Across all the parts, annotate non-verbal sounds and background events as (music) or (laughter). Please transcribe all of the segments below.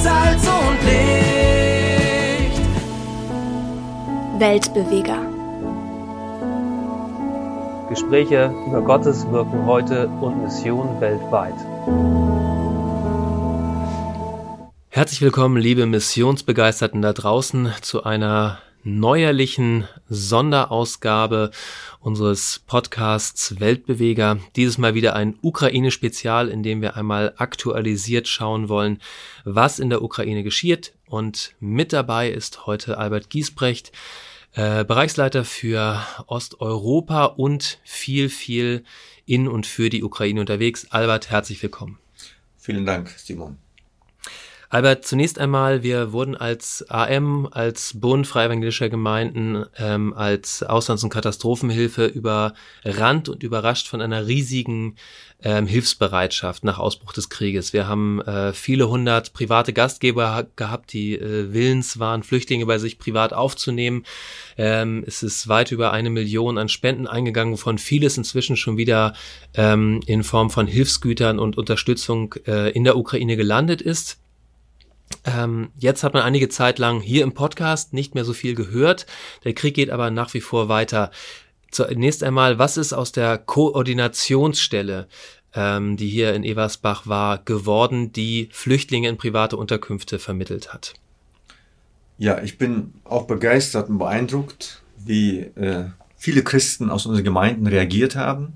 Salz und Licht. Weltbeweger. Gespräche über Gottes Wirken heute und Mission weltweit. Herzlich willkommen, liebe Missionsbegeisterten da draußen, zu einer neuerlichen Sonderausgabe unseres Podcasts Weltbeweger. Dieses Mal wieder ein Ukraine-Spezial, in dem wir einmal aktualisiert schauen wollen, was in der Ukraine geschieht. Und mit dabei ist heute Albert Giesbrecht, äh, Bereichsleiter für Osteuropa und viel, viel in und für die Ukraine unterwegs. Albert, herzlich willkommen. Vielen Dank, Simon. Albert, zunächst einmal, wir wurden als AM, als Bund Freie Evangelischer Gemeinden, ähm, als Auslands- und Katastrophenhilfe überrannt und überrascht von einer riesigen ähm, Hilfsbereitschaft nach Ausbruch des Krieges. Wir haben äh, viele hundert private Gastgeber gehabt, die äh, willens waren, Flüchtlinge bei sich privat aufzunehmen. Ähm, es ist weit über eine Million an Spenden eingegangen, wovon vieles inzwischen schon wieder ähm, in Form von Hilfsgütern und Unterstützung äh, in der Ukraine gelandet ist. Ähm, jetzt hat man einige Zeit lang hier im Podcast nicht mehr so viel gehört. Der Krieg geht aber nach wie vor weiter. Zunächst einmal, was ist aus der Koordinationsstelle, ähm, die hier in Eversbach war, geworden, die Flüchtlinge in private Unterkünfte vermittelt hat? Ja, ich bin auch begeistert und beeindruckt, wie äh, viele Christen aus unseren Gemeinden reagiert haben.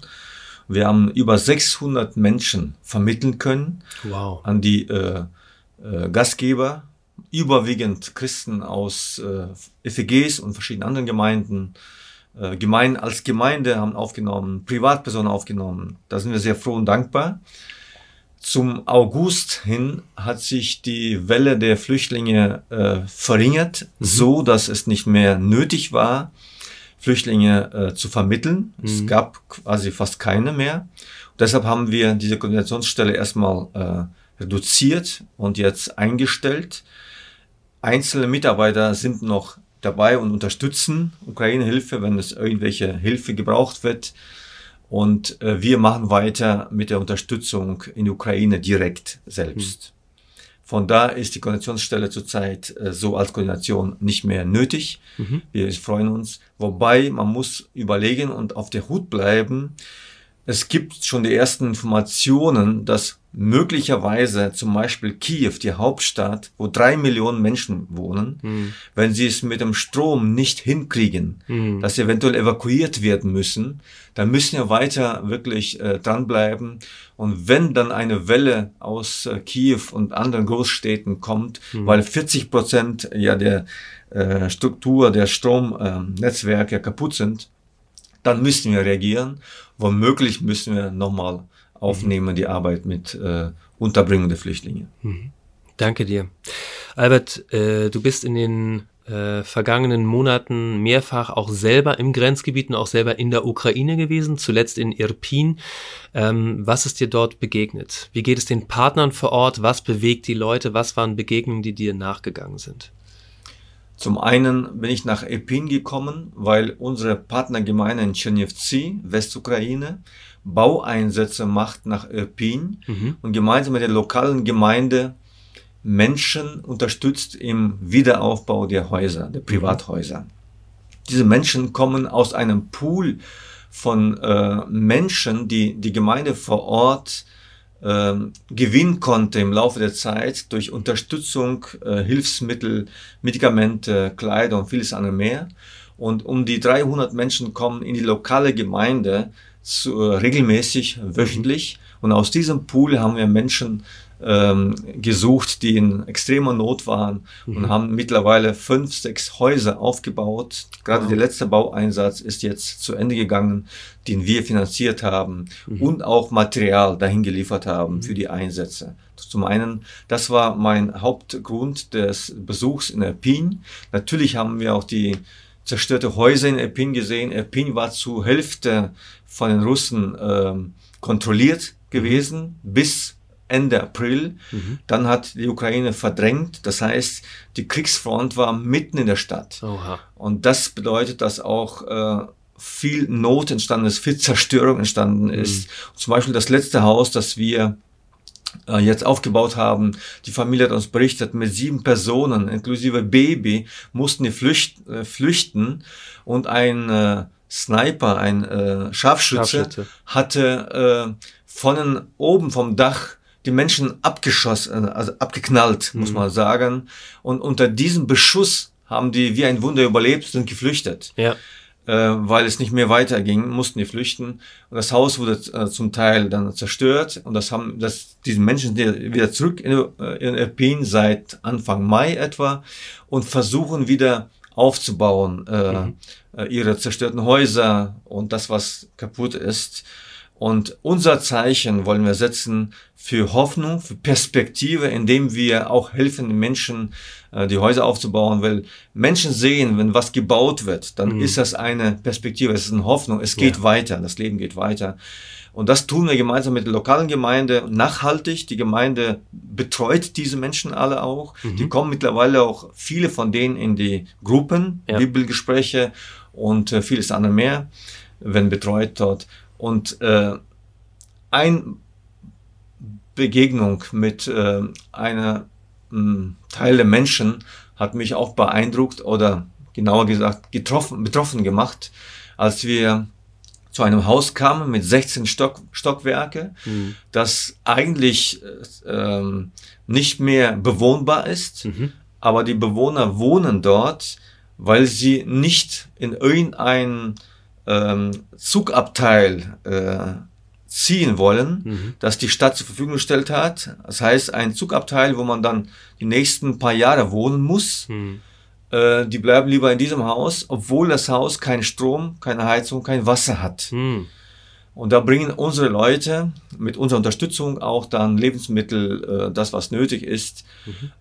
Wir haben über 600 Menschen vermitteln können wow. an die äh, äh, Gastgeber, überwiegend Christen aus äh, FEGs und verschiedenen anderen Gemeinden. Äh, Gemein, als Gemeinde haben aufgenommen, Privatpersonen aufgenommen. Da sind wir sehr froh und dankbar. Zum August hin hat sich die Welle der Flüchtlinge äh, verringert, mhm. so dass es nicht mehr nötig war, Flüchtlinge äh, zu vermitteln. Mhm. Es gab quasi fast keine mehr. Und deshalb haben wir diese Koordinationsstelle erstmal äh, reduziert und jetzt eingestellt. Einzelne Mitarbeiter sind noch dabei und unterstützen Ukraine-Hilfe, wenn es irgendwelche Hilfe gebraucht wird. Und äh, wir machen weiter mit der Unterstützung in Ukraine direkt selbst. Mhm. Von da ist die Koordinationsstelle zurzeit äh, so als Koordination nicht mehr nötig. Mhm. Wir freuen uns. Wobei man muss überlegen und auf der Hut bleiben. Es gibt schon die ersten Informationen, dass möglicherweise zum Beispiel Kiew, die Hauptstadt, wo drei Millionen Menschen wohnen, mhm. wenn sie es mit dem Strom nicht hinkriegen, mhm. dass sie eventuell evakuiert werden müssen, dann müssen wir weiter wirklich äh, dranbleiben. Und wenn dann eine Welle aus äh, Kiew und anderen Großstädten kommt, mhm. weil 40 Prozent ja der äh, Struktur der Stromnetzwerke kaputt sind, dann müssen wir reagieren. Womöglich müssen wir nochmal aufnehmen, die Arbeit mit äh, Unterbringung der Flüchtlinge. Mhm. Danke dir. Albert, äh, du bist in den äh, vergangenen Monaten mehrfach auch selber im Grenzgebiet und auch selber in der Ukraine gewesen, zuletzt in Irpin. Ähm, was ist dir dort begegnet? Wie geht es den Partnern vor Ort? Was bewegt die Leute? Was waren Begegnungen, die dir nachgegangen sind? Zum einen bin ich nach Irpin gekommen, weil unsere Partnergemeinde in Chernivtsi, Westukraine, Baueinsätze macht nach Irpin mhm. und gemeinsam mit der lokalen Gemeinde Menschen unterstützt im Wiederaufbau der Häuser, der Privathäuser. Diese Menschen kommen aus einem Pool von äh, Menschen, die die Gemeinde vor Ort äh, gewinnen konnte im Laufe der Zeit durch Unterstützung, äh, Hilfsmittel, Medikamente, Kleider und vieles andere mehr. Und um die 300 Menschen kommen in die lokale Gemeinde zu, äh, regelmäßig, wöchentlich. Und aus diesem Pool haben wir Menschen ähm, gesucht, die in extremer Not waren mhm. und haben mittlerweile fünf, sechs Häuser aufgebaut. Gerade wow. der letzte Baueinsatz ist jetzt zu Ende gegangen, den wir finanziert haben mhm. und auch Material dahin geliefert haben mhm. für die Einsätze. Zum einen, das war mein Hauptgrund des Besuchs in Erpin. Natürlich haben wir auch die zerstörte Häuser in Erpin gesehen. Erpin war zur Hälfte von den Russen ähm, kontrolliert gewesen mhm. bis Ende April. Mhm. Dann hat die Ukraine verdrängt. Das heißt, die Kriegsfront war mitten in der Stadt. Oha. Und das bedeutet, dass auch äh, viel Not entstanden ist, viel Zerstörung entstanden mhm. ist. Zum Beispiel das letzte Haus, das wir äh, jetzt aufgebaut haben. Die Familie hat uns berichtet, mit sieben Personen, inklusive Baby, mussten die flücht, äh, flüchten und ein äh, Sniper, ein äh, Scharfschütze, Scharfschütze. hatte äh, von oben vom Dach die Menschen abgeschossen, äh, also abgeknallt, muss man sagen. Und unter diesem Beschuss haben die wie ein Wunder überlebt, sind geflüchtet Ja. äh, weil es nicht mehr weiterging, mussten die flüchten. Und das Haus wurde äh, zum Teil dann zerstört und das haben, das, diese Menschen sind wieder zurück in, äh, in Irpin seit Anfang Mai etwa und versuchen wieder aufzubauen, äh, äh, ihre zerstörten Häuser und das, was kaputt ist. Und unser Zeichen wollen wir setzen für Hoffnung, für Perspektive, indem wir auch helfen, den Menschen äh, die Häuser aufzubauen, weil Menschen sehen, wenn was gebaut wird, dann ist das eine Perspektive, es ist eine Hoffnung, es geht Ja. weiter, das Leben geht weiter. Und das tun wir gemeinsam mit der lokalen Gemeinde nachhaltig. Die Gemeinde betreut diese Menschen alle auch. Die kommen mittlerweile auch viele von denen in die Gruppen, Ja. Bibelgespräche und äh, vieles andere mehr, werden betreut dort. Und äh, ein Begegnung mit äh, einer mh, Teil der Menschen hat mich auch beeindruckt oder genauer gesagt getroffen, betroffen gemacht, als wir zu einem Haus kamen mit 16 Stock, Stockwerke, Mhm. das eigentlich äh, ähm, nicht mehr bewohnbar ist, Mhm. aber die Bewohner wohnen dort, weil sie nicht in irgendein ähm, Zugabteil äh, ziehen wollen, Mhm. das die Stadt zur Verfügung gestellt hat. Das heißt, ein Zugabteil, wo man dann die nächsten paar Jahre wohnen muss. Mhm. Äh, die bleiben lieber in diesem Haus, obwohl das Haus keinen Strom, keine Heizung, kein Wasser hat. Mhm. Und da bringen unsere Leute mit unserer Unterstützung auch dann Lebensmittel, äh, das was nötig ist.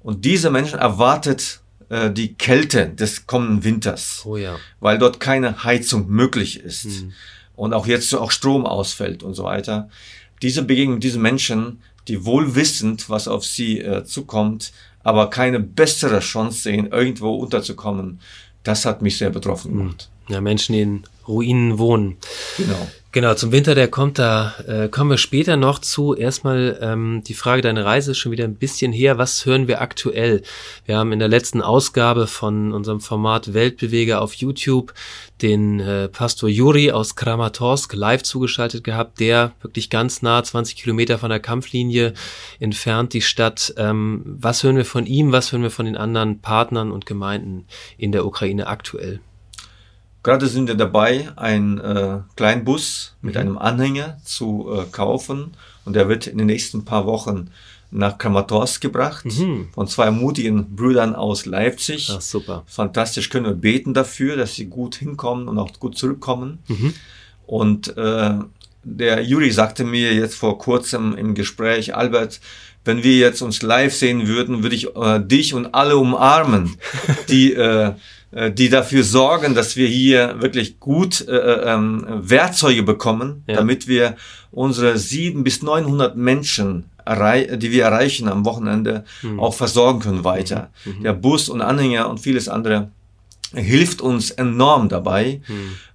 Und diese Menschen erwartet äh, die Kälte des kommenden Winters, Oh ja. weil dort keine Heizung möglich ist. Mhm. Und auch jetzt auch Strom ausfällt und so weiter. Diese Begegnung mit diesen Menschen, die wohl wissend, was auf sie äh, zukommt, aber keine bessere Chance sehen, irgendwo unterzukommen, das hat mich sehr betroffen gemacht. Ja, Menschen, die in Ruinen wohnen. Genau. Genau, zum Winter, der kommt da, äh, kommen wir später noch zu. Erstmal ähm, die Frage, deine Reise ist schon wieder ein bisschen her. Was hören wir aktuell? Wir haben in der letzten Ausgabe von unserem Format Weltbeweger auf YouTube den äh, Pastor Juri aus Kramatorsk live zugeschaltet gehabt, der wirklich ganz nah, 20 Kilometer von der Kampflinie entfernt die Stadt. Ähm, was hören wir von ihm? Was hören wir von den anderen Partnern und Gemeinden in der Ukraine aktuell? Gerade sind wir dabei, einen äh, kleinen Bus mit Mhm. einem Anhänger zu äh, kaufen und der wird in den nächsten paar Wochen nach Kramatorsk gebracht Mhm. von zwei mutigen Brüdern aus Leipzig. Ach, super. Fantastisch, können wir beten dafür, dass sie gut hinkommen und auch gut zurückkommen. Mhm. Und äh, der Juri sagte mir jetzt vor kurzem im Gespräch, Albert, wenn wir jetzt uns live sehen würden, würde ich äh, dich und alle umarmen, (laughs) die, äh, äh, die dafür sorgen, dass wir hier wirklich gut äh, äh, ähm, Werkzeuge bekommen, Ja. damit wir unsere sieben bis 900 Menschen, die wir erreichen am Wochenende, auch versorgen können weiter. Der Bus und Anhänger und vieles andere hilft uns enorm dabei.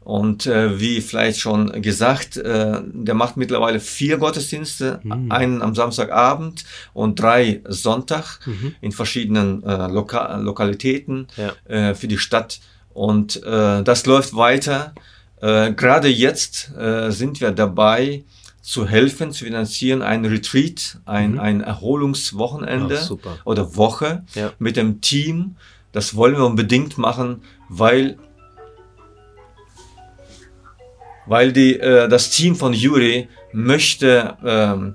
Und äh, wie vielleicht schon gesagt, äh, der macht mittlerweile vier Gottesdienste, einen am Samstagabend und drei Sonntag in verschiedenen äh, Loka Lokalitäten Ja. äh, für die Stadt. Und äh, das läuft weiter. Äh, Gerade jetzt äh, sind wir dabei, zu helfen, zu finanzieren, ein Retreat, ein, ein Erholungswochenende Ach, oder Woche Ja. mit dem Team. Das wollen wir unbedingt machen, weil weil die, äh, das Team von Juri möchte, ähm,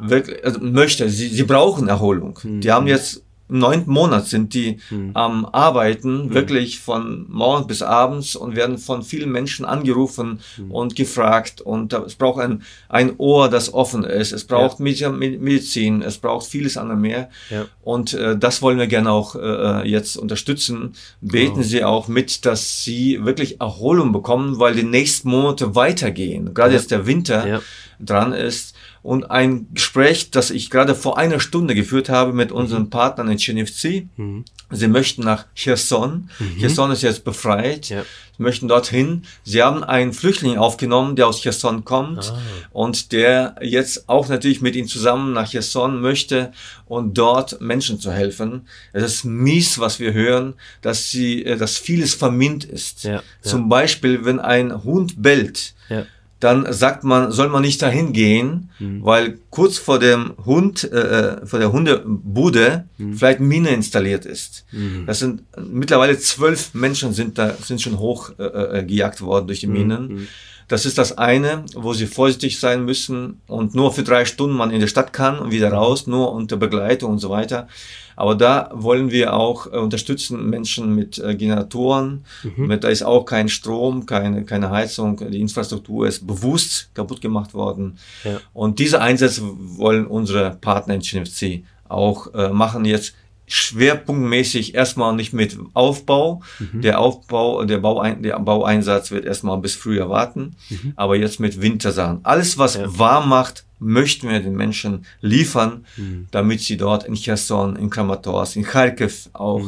wirklich, also möchte, sie, sie brauchen Erholung. Die haben jetzt neunten Monat sind die am Arbeiten, wirklich von morgens bis abends und werden von vielen Menschen angerufen und gefragt. Und es braucht ein, ein Ohr, das offen ist. Es braucht Medi- Medizin, es braucht vieles andere mehr. Ja. Und äh, das wollen wir gerne auch äh, jetzt unterstützen. Beten Genau. Sie auch mit, dass Sie wirklich Erholung bekommen, weil die nächsten Monate weitergehen. Gerade Ja. jetzt der Winter Ja. dran ist. Und ein Gespräch, das ich gerade vor einer Stunde geführt habe mit unseren Partnern in Chernivtsi. Mhm. Sie möchten nach Cherson. Cherson ist jetzt befreit. Ja. Sie möchten dorthin. Sie haben einen Flüchtling aufgenommen, der aus Cherson kommt Ah. und der jetzt auch natürlich mit ihnen zusammen nach Cherson möchte und dort Menschen zu helfen. Es ist mies, was wir hören, dass sie, äh, dass vieles vermint ist. Ja, ja. Zum Beispiel, wenn ein Hund bellt, Ja. Dann sagt man, soll man nicht dahin gehen, Mhm. weil kurz vor dem Hund, äh, vor der Hundebude Mhm. vielleicht Mine installiert ist. Das sind mittlerweile zwölf Menschen sind da sind schon hoch äh, äh, worden durch die Mhm. Minen. Das ist das eine, wo sie vorsichtig sein müssen und nur für drei Stunden man in der Stadt kann und wieder raus, nur unter Begleitung und so weiter. Aber da wollen wir auch äh, unterstützen Menschen mit äh, Generatoren. Mit, da ist auch kein Strom, keine, keine Heizung. Die Infrastruktur ist bewusst kaputt gemacht worden. Ja. Und diese Einsätze wollen unsere Partner in CNFC auch äh, machen jetzt schwerpunktmäßig erstmal nicht mit Aufbau. Der Aufbau, der, Bauein, der Baueinsatz wird erstmal bis Frühjahr warten, aber jetzt mit Wintersachen. Alles, was Ja. warm macht, möchten wir den Menschen liefern, damit sie dort in Cherson, in Kramatorsk, in Kharkiv auch,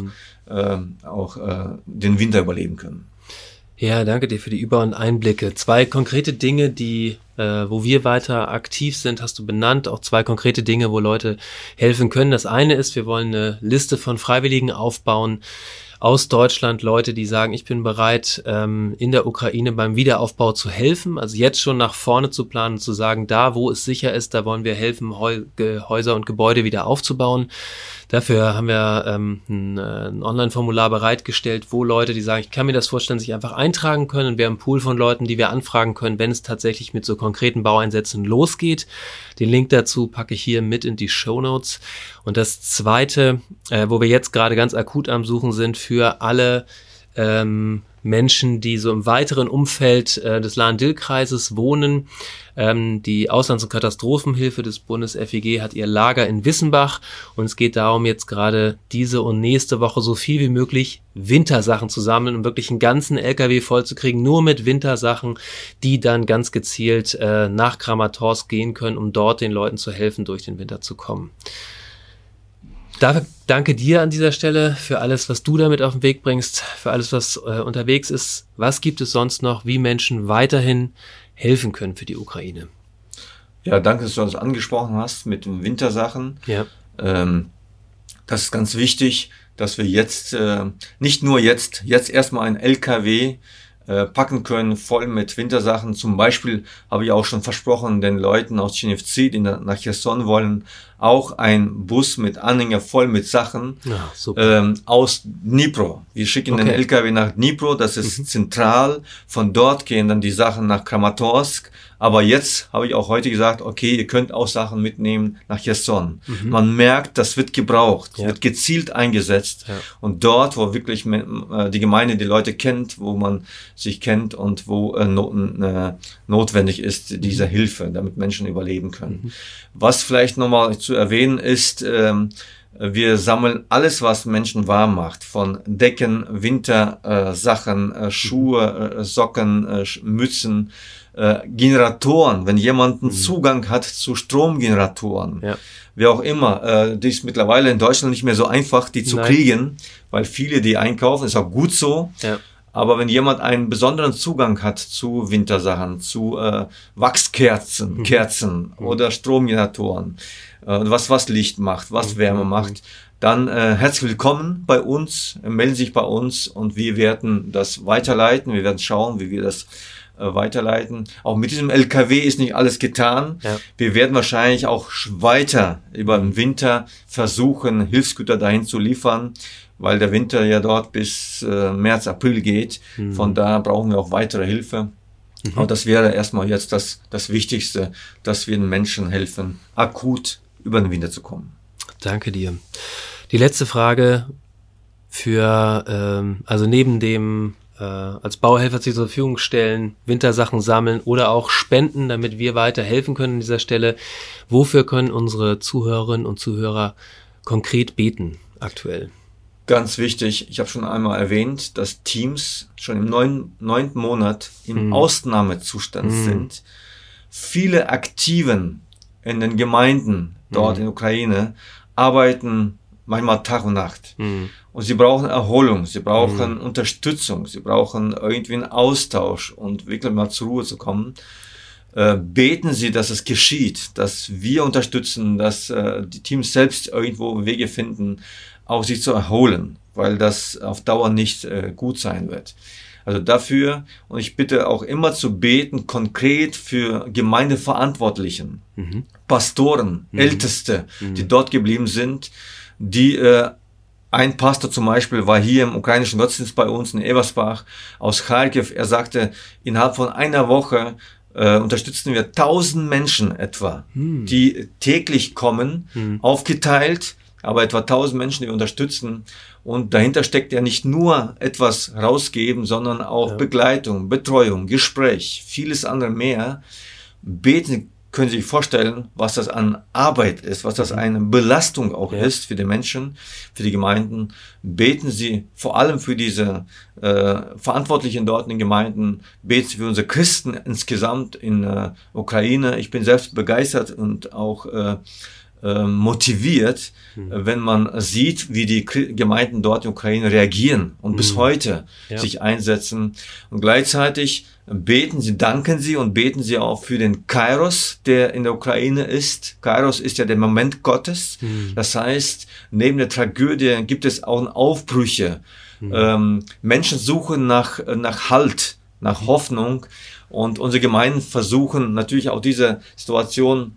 ähm, auch äh, den Winter überleben können. Ja, danke dir für die Über- und Einblicke. Zwei konkrete Dinge, die, äh, wo wir weiter aktiv sind, hast du benannt. Auch zwei konkrete Dinge, wo Leute helfen können. Das eine ist, wir wollen eine Liste von Freiwilligen aufbauen aus Deutschland, Leute, die sagen, ich bin bereit, ähm, in der Ukraine beim Wiederaufbau zu helfen. Also jetzt schon nach vorne zu planen, zu sagen, da, wo es sicher ist, da wollen wir helfen, Häuser und Gebäude wieder aufzubauen. Dafür haben wir ähm, ein, äh, ein Online-Formular bereitgestellt, wo Leute, die sagen, ich kann mir das vorstellen, sich einfach eintragen können. Und wir haben einen Pool von Leuten, die wir anfragen können, wenn es tatsächlich mit so konkreten Baueinsätzen losgeht. Den Link dazu packe ich hier mit in die Show Notes. Und das Zweite, äh, wo wir jetzt gerade ganz akut am Suchen sind, für alle ähm, Menschen, die so im weiteren Umfeld äh, des Lahn-Dill-Kreises wohnen. Ähm, die Auslands- und Katastrophenhilfe des Bundes FEG hat ihr Lager in Wissenbach und es geht darum, jetzt gerade diese und nächste Woche so viel wie möglich Wintersachen zu sammeln und wirklich einen ganzen LKW voll zu kriegen, nur mit Wintersachen, die dann ganz gezielt äh, nach Kramatorsk gehen können, um dort den Leuten zu helfen, durch den Winter zu kommen. Dafür danke dir an dieser Stelle für alles, was du damit auf den Weg bringst, für alles, was äh, unterwegs ist. Was gibt es sonst noch, wie Menschen weiterhin helfen können für die Ukraine? Ja, danke, dass du das angesprochen hast mit den Wintersachen. Ja. Ähm, das ist ganz wichtig, dass wir jetzt, äh, nicht nur jetzt, jetzt erstmal ein LKW äh, packen können, voll mit Wintersachen. Zum Beispiel habe ich auch schon versprochen, den Leuten aus Chinevci, die nach nach Cherson wollen, auch ein Bus mit Anhänger voll mit Sachen Ja, ähm, aus Dnipro. Wir schicken den Okay. LKW nach Dnipro, das ist zentral. Von dort gehen dann die Sachen nach Kramatorsk. Aber jetzt habe ich auch heute gesagt, okay, ihr könnt auch Sachen mitnehmen nach Cherson. Man merkt, das wird gebraucht, Ja. wird gezielt eingesetzt. Ja. Und dort, wo wirklich äh, die Gemeinde die Leute kennt, wo man sich kennt und wo äh, not, äh, notwendig ist, diese Hilfe, damit Menschen überleben können. Was vielleicht nochmal zu erwähnen ist, ähm, wir sammeln alles, was Menschen warm macht, von Decken, Wintersachen, äh, äh, Schuhe, äh, Socken, äh, Mützen, äh, Generatoren, wenn jemand einen Zugang hat zu Stromgeneratoren, Ja. wie auch immer, äh, die ist mittlerweile in Deutschland nicht mehr so einfach, die zu Nein. kriegen, weil viele die einkaufen, ist auch gut so. Ja. Aber wenn jemand einen besonderen Zugang hat zu Wintersachen, zu äh, Wachskerzen, Kerzen oder Stromgeneratoren, äh, was was Licht macht, was Wärme macht, dann äh, herzlich willkommen bei uns, äh, melden sich bei uns und wir werden das weiterleiten. Wir werden schauen, wie wir das weiterleiten. Auch mit diesem LKW ist nicht alles getan. Ja. Wir werden wahrscheinlich auch weiter über den Winter versuchen, Hilfsgüter dahin zu liefern, weil der Winter ja dort bis äh, März, April geht. Von da brauchen wir auch weitere Hilfe. Aber das wäre erstmal jetzt das, das Wichtigste, dass wir den Menschen helfen, akut über den Winter zu kommen. Danke dir. Die letzte Frage für, ähm, also neben dem äh, als Bauhelfer zur Verfügung stellen, Wintersachen sammeln oder auch spenden, damit wir weiter helfen können an dieser Stelle. Wofür können unsere Zuhörerinnen und Zuhörer konkret beten aktuell? Ganz wichtig, ich habe schon einmal erwähnt, dass Teams schon im neun, neunten Monat im Ausnahmezustand sind. Viele Aktiven in den Gemeinden dort Mhm. in der Ukraine arbeiten manchmal Tag und Nacht. Mhm. Und sie brauchen Erholung, sie brauchen Unterstützung, sie brauchen irgendwie einen Austausch und wirklich mal zur Ruhe zu kommen. Äh, beten Sie, dass es geschieht, dass wir unterstützen, dass äh, die Teams selbst irgendwo Wege finden, auch sich zu erholen, weil das auf Dauer nicht äh, gut sein wird. Also dafür, und ich bitte auch immer zu beten, konkret für Gemeindeverantwortlichen, Mhm. Pastoren, Älteste, die dort geblieben sind, die äh, ein Pastor zum Beispiel war hier im ukrainischen Gottesdienst bei uns in Eversbach aus Kharkiv. Er sagte, innerhalb von einer Woche äh, unterstützen wir tausend Menschen etwa, die täglich kommen, aufgeteilt, aber etwa tausend Menschen, die wir unterstützen. Und dahinter steckt ja nicht nur etwas rausgeben, sondern auch Begleitung, Betreuung, Gespräch, vieles andere mehr. Beten können Sie sich vorstellen, was das an Arbeit ist, was das eine Belastung auch Ja. ist für die Menschen, für die Gemeinden. Beten Sie vor allem für diese äh, Verantwortlichen dort in den Gemeinden, beten Sie für unsere Christen insgesamt in äh, Ukraine. Ich bin selbst begeistert und auch äh, motiviert, äh, wenn man sieht, wie die Gemeinden dort in Ukraine reagieren und bis heute Ja. sich einsetzen. Und gleichzeitig beten sie, danken sie und beten sie auch für den Kairos, der in der Ukraine ist. Kairos ist ja der Moment Gottes. Das heißt, neben der Tragödie gibt es auch Aufbrüche. Ähm, Menschen suchen nach, nach Halt, nach Hoffnung. Und unsere Gemeinden versuchen natürlich auch diese Situation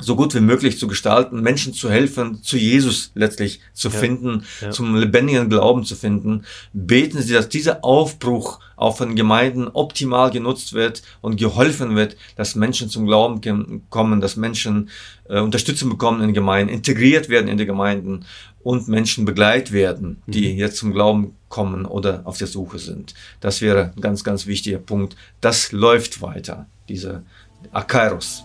so gut wie möglich zu gestalten, Menschen zu helfen, zu Jesus letztlich zu finden, ja. zum lebendigen Glauben zu finden. Beten Sie, dass dieser Aufbruch auch von Gemeinden optimal genutzt wird und geholfen wird, dass Menschen zum Glauben kommen, dass Menschen äh, Unterstützung bekommen in den Gemeinden, integriert werden in die Gemeinden und Menschen begleitet werden, die jetzt zum Glauben kommen oder auf der Suche sind. Das wäre ein ganz, ganz wichtiger Punkt. Das läuft weiter, diese Akairos.